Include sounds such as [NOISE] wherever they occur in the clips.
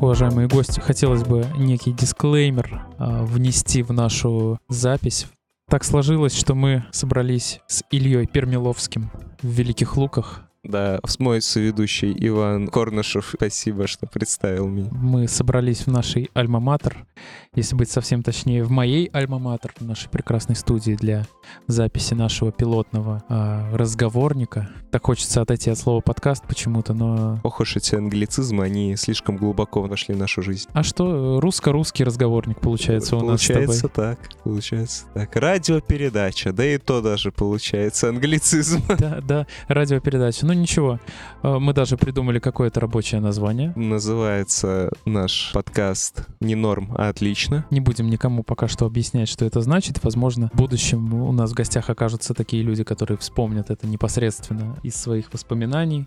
уважаемые гости, хотелось бы некий дисклеймер а, внести в нашу запись. Так сложилось, что мы собрались с Ильей Пермиловским в Великих Луках да, мой соведущий Иван Корнышев, спасибо, что представил меня. Мы собрались в нашей альма-матер, если быть совсем точнее, в моей альма-матер, в нашей прекрасной студии для записи нашего пилотного э, разговорника. Так хочется отойти от слова подкаст почему-то, но... Ох уж эти англицизмы, они слишком глубоко вошли в нашу жизнь. А что, русско-русский разговорник получается у нас Получается так, получается так. Радиопередача, да и то даже получается англицизм. [LAUGHS] Да, да, радиопередача. Ну ничего, э, мы даже придумали какое-то рабочее название. Называется наш подкаст «Не норм, а отлично». Не будем никому пока что объяснять, что это значит. Возможно, в будущем у нас в гостях окажутся такие люди, которые вспомнят это непосредственно из своих воспоминаний.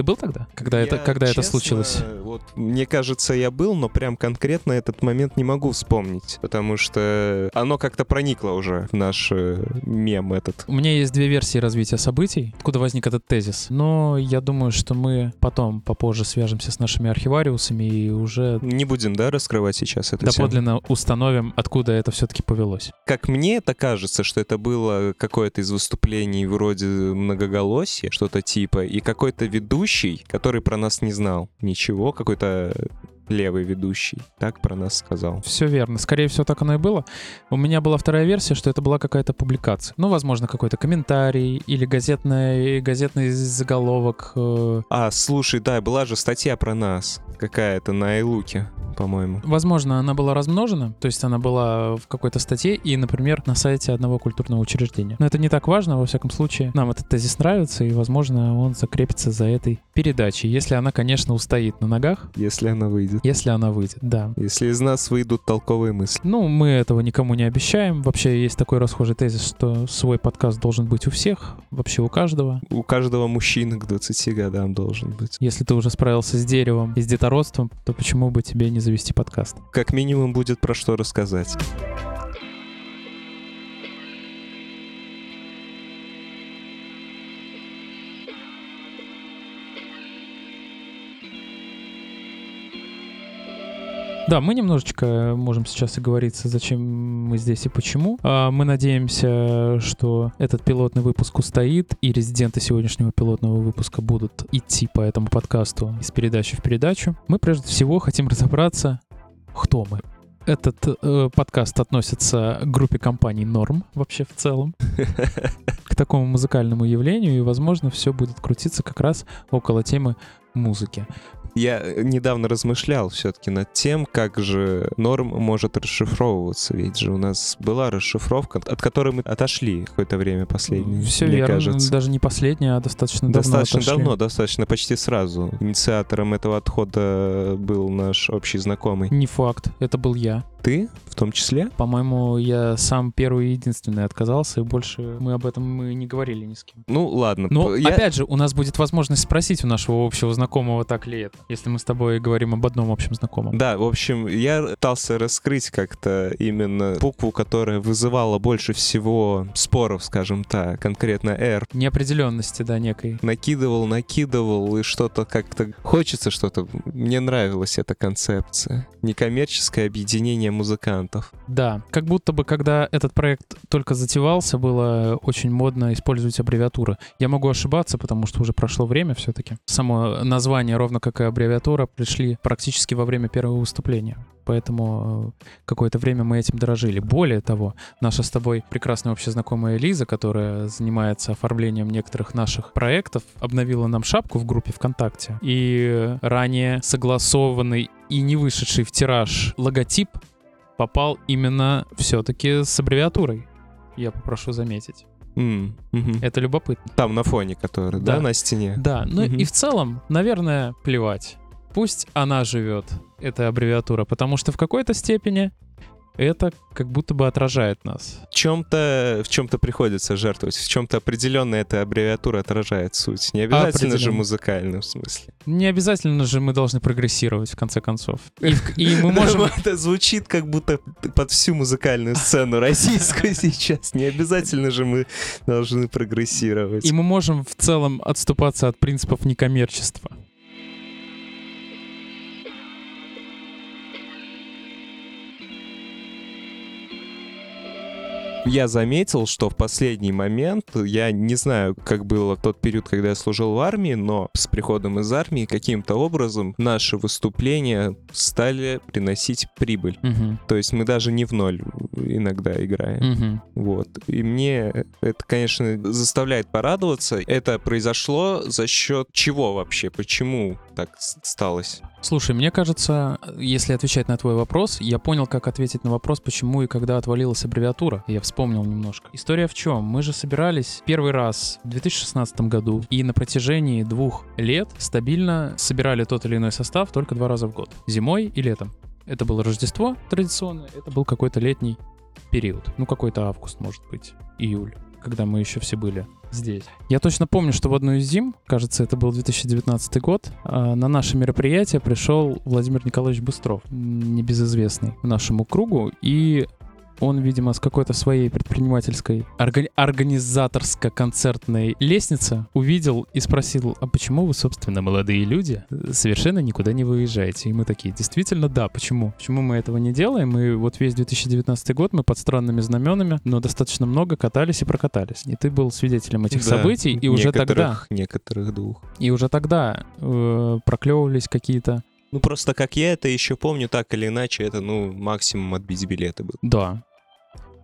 Ты был тогда, когда я, это, когда честно, это случилось? Вот мне кажется, я был, но прям конкретно этот момент не могу вспомнить, потому что оно как-то проникло уже в наш э, мем этот. У меня есть две версии развития событий, откуда возник этот тезис. Но я думаю, что мы потом попозже свяжемся с нашими архивариусами и уже не будем, да, раскрывать сейчас это. Доподлинно тему? установим, откуда это все-таки повелось. Как мне это кажется, что это было какое-то из выступлений вроде многоголосия, что-то типа, и какой-то ведущий, который про нас не знал ничего, какой-то левый ведущий, так про нас сказал. Все верно. Скорее всего, так оно и было. У меня была вторая версия, что это была какая-то публикация. Ну, возможно, какой-то комментарий или газетный, газетный заголовок. Э. А, слушай, да, была же статья про нас какая-то на Айлуке по-моему. Возможно, она была размножена, то есть она была в какой-то статье и, например, на сайте одного культурного учреждения. Но это не так важно, во всяком случае. Нам этот тезис нравится, и, возможно, он закрепится за этой передачей, если она, конечно, устоит на ногах. Если она выйдет. Если она выйдет, да. Если из нас выйдут толковые мысли. Ну, мы этого никому не обещаем. Вообще есть такой расхожий тезис, что свой подкаст должен быть у всех, вообще у каждого. У каждого мужчины к 20 годам должен быть. Если ты уже справился с деревом и с детородством, то почему бы тебе не завести подкаст. Как минимум будет про что рассказать. Да, мы немножечко можем сейчас и говориться, зачем мы здесь и почему. А, мы надеемся, что этот пилотный выпуск устоит, и резиденты сегодняшнего пилотного выпуска будут идти по этому подкасту из передачи в передачу. Мы прежде всего хотим разобраться, кто мы. Этот э, подкаст относится к группе компаний Норм вообще в целом, [LAUGHS] к такому музыкальному явлению, и, возможно, все будет крутиться как раз около темы музыки. Я э, недавно размышлял все-таки над тем, как же норм может расшифровываться. Ведь же у нас была расшифровка, от которой мы отошли какое-то время последнее. Все мне верно. Кажется. Даже не последнее, а достаточно давно Достаточно давно, достаточно почти сразу. Инициатором этого отхода был наш общий знакомый. Не факт, это был я. Ты в том числе? По-моему, я сам первый и единственный отказался, и больше мы об этом мы не говорили ни с кем. Ну, ладно. Но, я... опять же, у нас будет возможность спросить у нашего общего знакомого, так ли это, если мы с тобой говорим об одном общем знакомом. Да, в общем, я пытался раскрыть как-то именно букву, которая вызывала больше всего споров, скажем так, конкретно R. Неопределенности, да, некой. Накидывал, накидывал, и что-то как-то... Хочется что-то... Мне нравилась эта концепция. Некоммерческое объединение объединение музыкантов. Да, как будто бы, когда этот проект только затевался, было очень модно использовать аббревиатуры. Я могу ошибаться, потому что уже прошло время все-таки. Само название, ровно как и аббревиатура, пришли практически во время первого выступления поэтому э, какое-то время мы этим дорожили. Более того, наша с тобой прекрасная общая знакомая Лиза, которая занимается оформлением некоторых наших проектов, обновила нам шапку в группе ВКонтакте. И ранее согласованный и не вышедший в тираж логотип попал именно все-таки с аббревиатурой. Я попрошу заметить. Mm, угу. Это любопытно. Там на фоне, который, да, да на стене. Да, ну угу. и в целом, наверное, плевать. Пусть она живет, эта аббревиатура, потому что в какой-то степени это как будто бы отражает нас. В чем-то, в чем-то приходится жертвовать, в чем-то определенно эта аббревиатура отражает суть. Не обязательно же музыкальную в смысле. Не обязательно же мы должны прогрессировать, в конце концов. И, и мы [LAUGHS] можем... Это звучит как будто под всю музыкальную сцену [LAUGHS] российскую сейчас. Не обязательно же мы должны прогрессировать. И мы можем в целом отступаться от принципов некоммерчества. Я заметил, что в последний момент, я не знаю, как было в тот период, когда я служил в армии, но с приходом из армии каким-то образом наши выступления стали приносить прибыль. Мгм. То есть мы даже не в ноль иногда играем. Мгм. Вот. И мне это, конечно, заставляет порадоваться. Это произошло за счет чего вообще? Почему так сталось? Слушай, мне кажется, если отвечать на твой вопрос, я понял, как ответить на вопрос, почему и когда отвалилась аббревиатура. Я вспомнил немножко. История в чем? Мы же собирались первый раз в 2016 году, и на протяжении двух лет стабильно собирали тот или иной состав только два раза в год. Зимой и летом. Это было Рождество традиционно, это был какой-то летний период. Ну, какой-то август, может быть, июль, когда мы еще все были здесь. Я точно помню, что в одну из зим, кажется, это был 2019 год, а, на наше мероприятие пришел Владимир Николаевич Быстров, небезызвестный нашему кругу, и он, видимо, с какой-то своей предпринимательской, орга- организаторско-концертной лестницы увидел и спросил, а почему вы, собственно, молодые люди, совершенно никуда не выезжаете? И мы такие, действительно, да, почему? Почему мы этого не делаем? И вот весь 2019 год мы под странными знаменами, но достаточно много катались и прокатались. И ты был свидетелем этих Да, событий, и уже тогда, некоторых- Некоторых двух. и уже тогда э, проклевывались какие-то, Ну, просто как я это еще помню, так или иначе, это, ну, максимум отбить билеты был. да.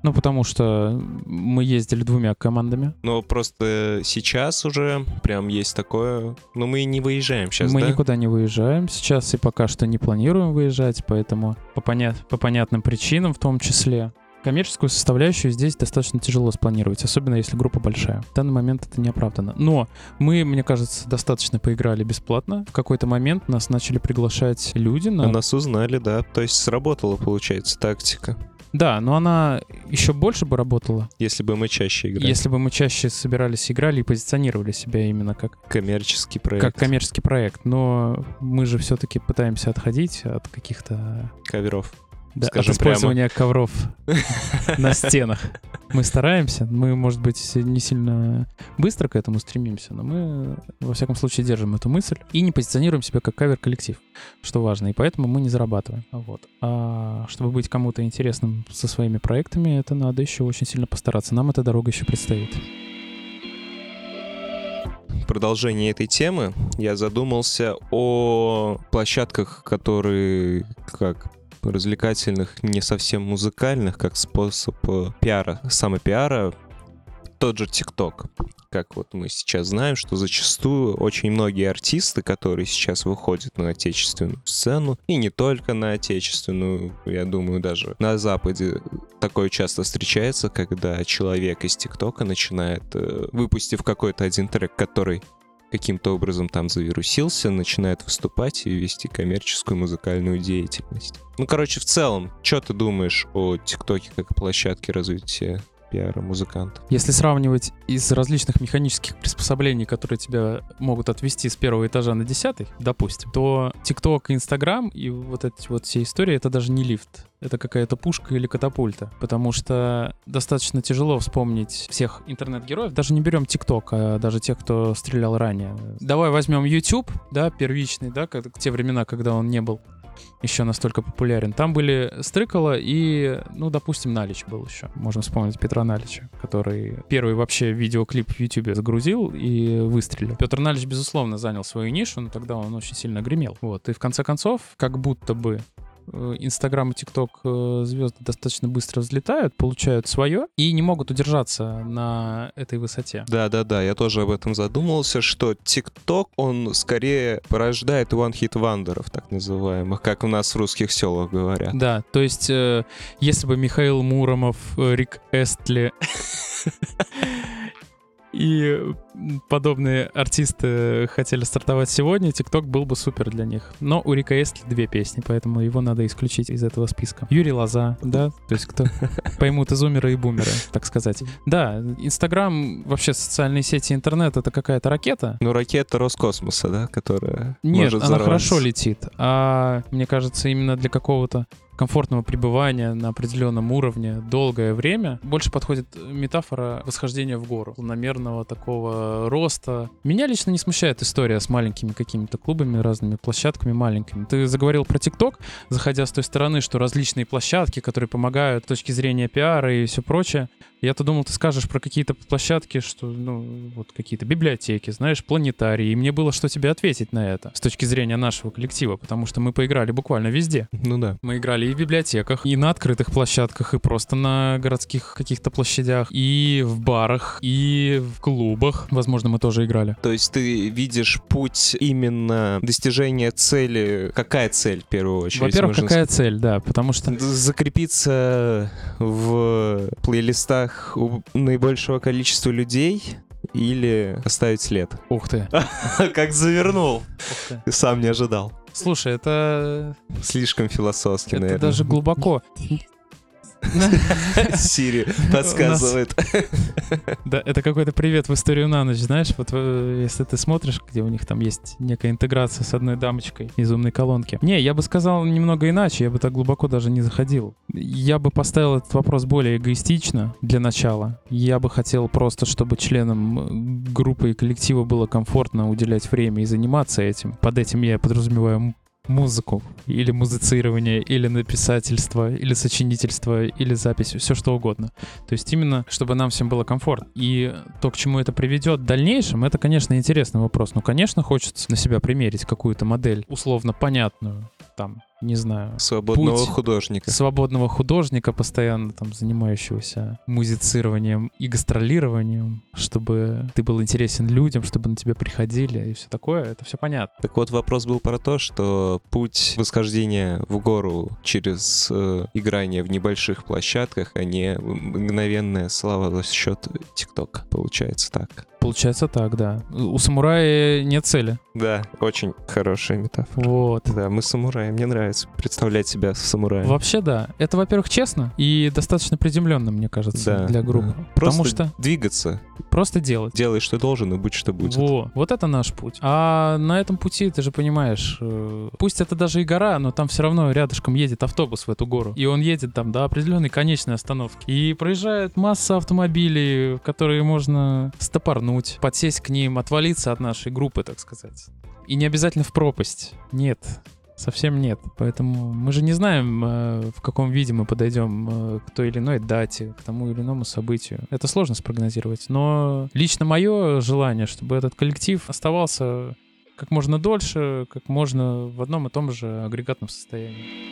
Ну, потому что мы ездили двумя командами. Но просто сейчас уже прям есть такое... Ну, мы не выезжаем сейчас, мы да? никуда не выезжаем сейчас и пока что не планируем выезжать, поэтому по, поня- по понятным причинам в том числе. Коммерческую составляющую здесь достаточно тяжело спланировать, особенно если группа большая. В данный момент это не оправдано. Но мы, мне кажется, достаточно поиграли бесплатно. В какой-то момент нас начали приглашать люди на... А нас узнали, да. То есть сработала, получается, тактика. Да, но она еще больше бы работала, Если бы мы чаще играли. если бы мы чаще собирались, играли и позиционировали себя именно как Коммерческий проект. как коммерческий проект, но мы же все-таки пытаемся отходить от каких-то Коверов. Да, от Скажем использования ковров на стенах. Мы стараемся, мы, может быть, не сильно быстро к этому стремимся, но мы, во всяком случае, держим эту мысль и не позиционируем себя как кавер-коллектив, что важно, и поэтому мы не зарабатываем. Вот. А чтобы быть кому-то интересным со своими проектами, это надо еще очень сильно постараться. Нам эта дорога еще предстоит. В продолжении этой темы я задумался о площадках, которые как развлекательных, не совсем музыкальных, как способ э, пиара, самопиара, тот же ТикТок. Как вот мы сейчас знаем, что зачастую очень многие артисты, которые сейчас выходят на отечественную сцену, и не только на отечественную, я думаю, даже на Западе такое часто встречается, когда человек из ТикТока начинает, э, выпустив какой-то один трек, который каким-то образом там завирусился, начинает выступать и вести коммерческую музыкальную деятельность. Ну, короче, в целом, что ты думаешь о ТикТоке как площадке развития пиара музыкантов? Если сравнивать из различных механических приспособлений, которые тебя могут отвести с первого этажа на десятый, допустим, то TikTok и Instagram и вот эти вот все истории — это даже не лифт. Это какая-то пушка или катапульта. Потому что достаточно тяжело вспомнить всех интернет-героев. Даже не берем TikTok, а даже тех, кто стрелял ранее. Давай возьмем YouTube, да, первичный, да, как, те времена, когда он не был еще настолько популярен. Там были Стрыкало и, ну, допустим, Налич был еще. Можно вспомнить Петра Налича, который первый вообще видеоклип в YouTube загрузил и выстрелил. Петр Налич, безусловно, занял свою нишу, но тогда он очень сильно гремел. Вот. И в конце концов, как будто бы Инстаграм и ТикТок э, звезды достаточно быстро взлетают, получают свое и не могут удержаться на этой высоте. Да-да-да, я тоже об этом задумался, что ТикТок, он скорее порождает one-hit вандеров, так называемых, как у нас в русских селах говорят. Да, то есть, э, если бы Михаил Муромов, э, Рик Эстли [LAUGHS] и подобные артисты хотели стартовать сегодня, ТикТок был бы супер для них. Но у Рика Эстли две песни, поэтому его надо исключить из этого списка. Юрий Лоза, да, то есть кто [LAUGHS] поймут изумеры и бумеры, [LAUGHS] так сказать. Да, Инстаграм, вообще социальные сети, интернет — это какая-то ракета, Ну, ракета Роскосмоса, да, которая Нет, она хорошо летит. А мне кажется, именно для какого-то комфортного пребывания на определенном уровне долгое время, больше подходит метафора восхождения в гору, планомерного такого роста. Меня лично не смущает история с маленькими какими-то клубами, разными площадками маленькими. Ты заговорил про ТикТок, заходя с той стороны, что различные площадки, которые помогают с точки зрения пиара и все прочее. Я-то думал, ты скажешь про какие-то площадки, что, ну, вот какие-то библиотеки, знаешь, планетарии. И мне было что тебе ответить на это с точки зрения нашего коллектива, потому что мы поиграли буквально везде. Ну да. Мы играли и в библиотеках, и на открытых площадках, и просто на городских каких-то площадях, и в барах, и в клубах. Возможно, мы тоже играли. То есть ты видишь путь именно достижения цели. Какая цель в первую очередь? Во-первых, какая цель, да, потому что... сказать? Закрепиться в плейлистах у наибольшего количества людей или оставить след? Ух ты, [LAUGHS] Как завернул. ты. Сам не ожидал. Слушай, это, Слишком философски, это наверное. даже глубоко. [LAUGHS] Сири подсказывает. Да, это какой-то привет в историю на ночь, знаешь, вот э, если ты смотришь, где у них там есть некая интеграция с одной дамочкой из умной колонки. Не, я бы сказал немного иначе, я бы так глубоко даже не заходил. Я бы поставил этот вопрос более эгоистично для начала. Я бы хотел просто, чтобы членам э, группы и коллектива было комфортно уделять время и заниматься этим. Под этим я подразумеваю музыку, или музицирование, или написательство, или сочинительство, или запись, все что угодно. То есть именно, чтобы нам всем было комфортно. И то, к чему это приведет в дальнейшем, это, конечно, интересный вопрос. Ну, конечно, хочется на себя примерить какую-то модель условно понятную, там, не знаю, Свободного Путь. художника. свободного художника, постоянно там занимающегося музицированием и гастролированием, чтобы ты был интересен людям, чтобы на тебя приходили и все такое, это все понятно. Так вот, вопрос был про то, что путь восхождения в гору через э, играние в небольших площадках, а не мгновенная слава за счет ТикТока. Получается так. Получается так, да. У самурая нет цели. Да, очень хорошая метафора. Вот. Да, мы самураи. Мне нравится представлять себя самураем. Вообще, да. Это, во-первых, честно и достаточно приземленно, мне кажется, Да, для группы. да. Потому Просто что двигаться. просто делать. Делай, что должен, и будь, что будет. Во, вот это наш путь. А на этом пути, ты же понимаешь, э, пусть это даже и гора, но там все равно рядышком едет автобус в эту гору. И он едет там до определенной конечной остановки. И проезжает масса автомобилей, которые можно стопорнуть, подсесть к ним, отвалиться от нашей группы, так сказать. И не обязательно в пропасть. Нет. Совсем нет. Поэтому мы же не знаем, э, в каком виде мы подойдем э, к той или иной дате, к тому или иному событию. Это сложно спрогнозировать. Но лично мое желание, чтобы этот коллектив оставался как можно дольше, как можно в одном и том же агрегатном состоянии.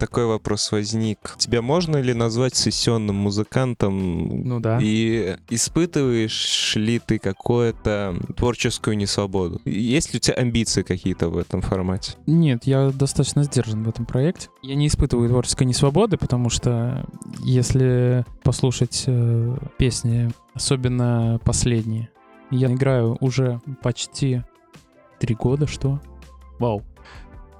Такой вопрос возник. Тебя можно ли назвать сессионным музыкантом? Ну да. И испытываешь ли ты какую-то творческую несвободу? Есть ли у тебя амбиции какие-то в этом формате? Нет, я достаточно сдержан в этом проекте. Я не испытываю творческой несвободы, потому что если послушать э, песни, особенно последние, я играю уже почти три года, что? Вау.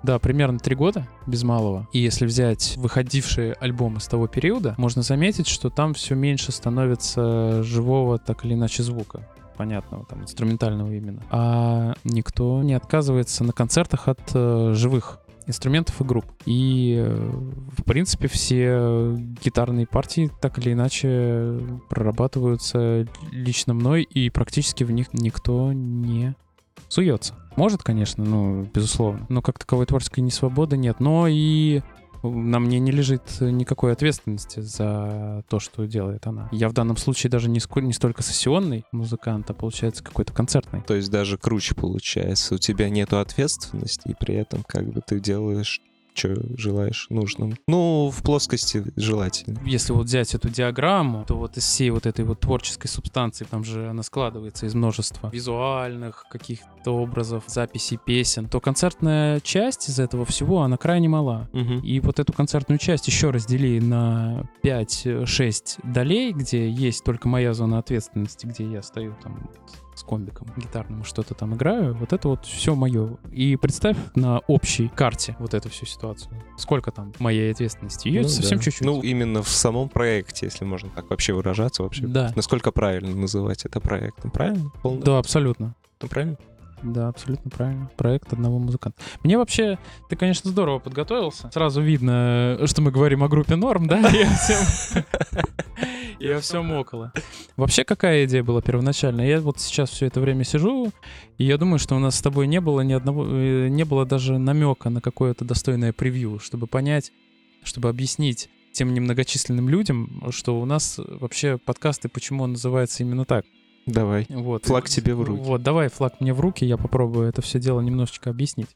Да, примерно три года, без малого. И если взять выходившие альбомы с того периода, можно заметить, что там все меньше становится живого, так или иначе, звука понятного, там, инструментального именно. А никто не отказывается на концертах от э, живых инструментов и групп. И, э, в принципе, все гитарные партии так или иначе прорабатываются лично мной, и практически в них никто не суется. Может, конечно, ну, безусловно, но как таковой творческой несвободы нет. Но и на мне не лежит никакой ответственности за то, что делает она. Я в данном случае даже не, ско- не столько сессионный музыкант, а получается какой-то концертный. То есть даже круче получается. У тебя нету ответственности, и при этом как бы ты делаешь что желаешь нужным. Ну, в плоскости желательно. Если вот взять эту диаграмму, то вот из всей вот этой вот творческой субстанции, там же она складывается из множества визуальных каких-то образов, записей песен, то концертная часть из этого всего, она крайне мала. И вот эту концертную часть еще раздели на 5-6 долей, где есть только моя зона ответственности, где я стою там с комбиком гитарным что-то там играю, вот это вот все мое. И представь на общей карте вот эту всю ситуацию. Сколько там моей ответственности? Ее Ну совсем да. чуть-чуть. Ну, именно в самом проекте, если можно так вообще выражаться вообще. да. Насколько правильно называть это проектом? Правильно? Полно- Да, абсолютно. Ну, правильно? Да, абсолютно правильно. Проект одного музыканта. Мне вообще, ты, конечно, здорово подготовился. Сразу видно, что мы говорим о группе Норм, да? [LAUGHS] Всем- И о всем около. Вообще, какая идея была первоначально? Я вот сейчас все это время сижу, и я думаю, что у нас с тобой не было ни одного, э, не было даже намека на какое-то достойное превью, чтобы понять, чтобы объяснить тем немногочисленным людям, что у нас вообще подкасты, почему он называется именно так. Давай. Вот. Флаг тебе в руки. Вот, давай флаг мне в руки, я попробую это все дело немножечко объяснить.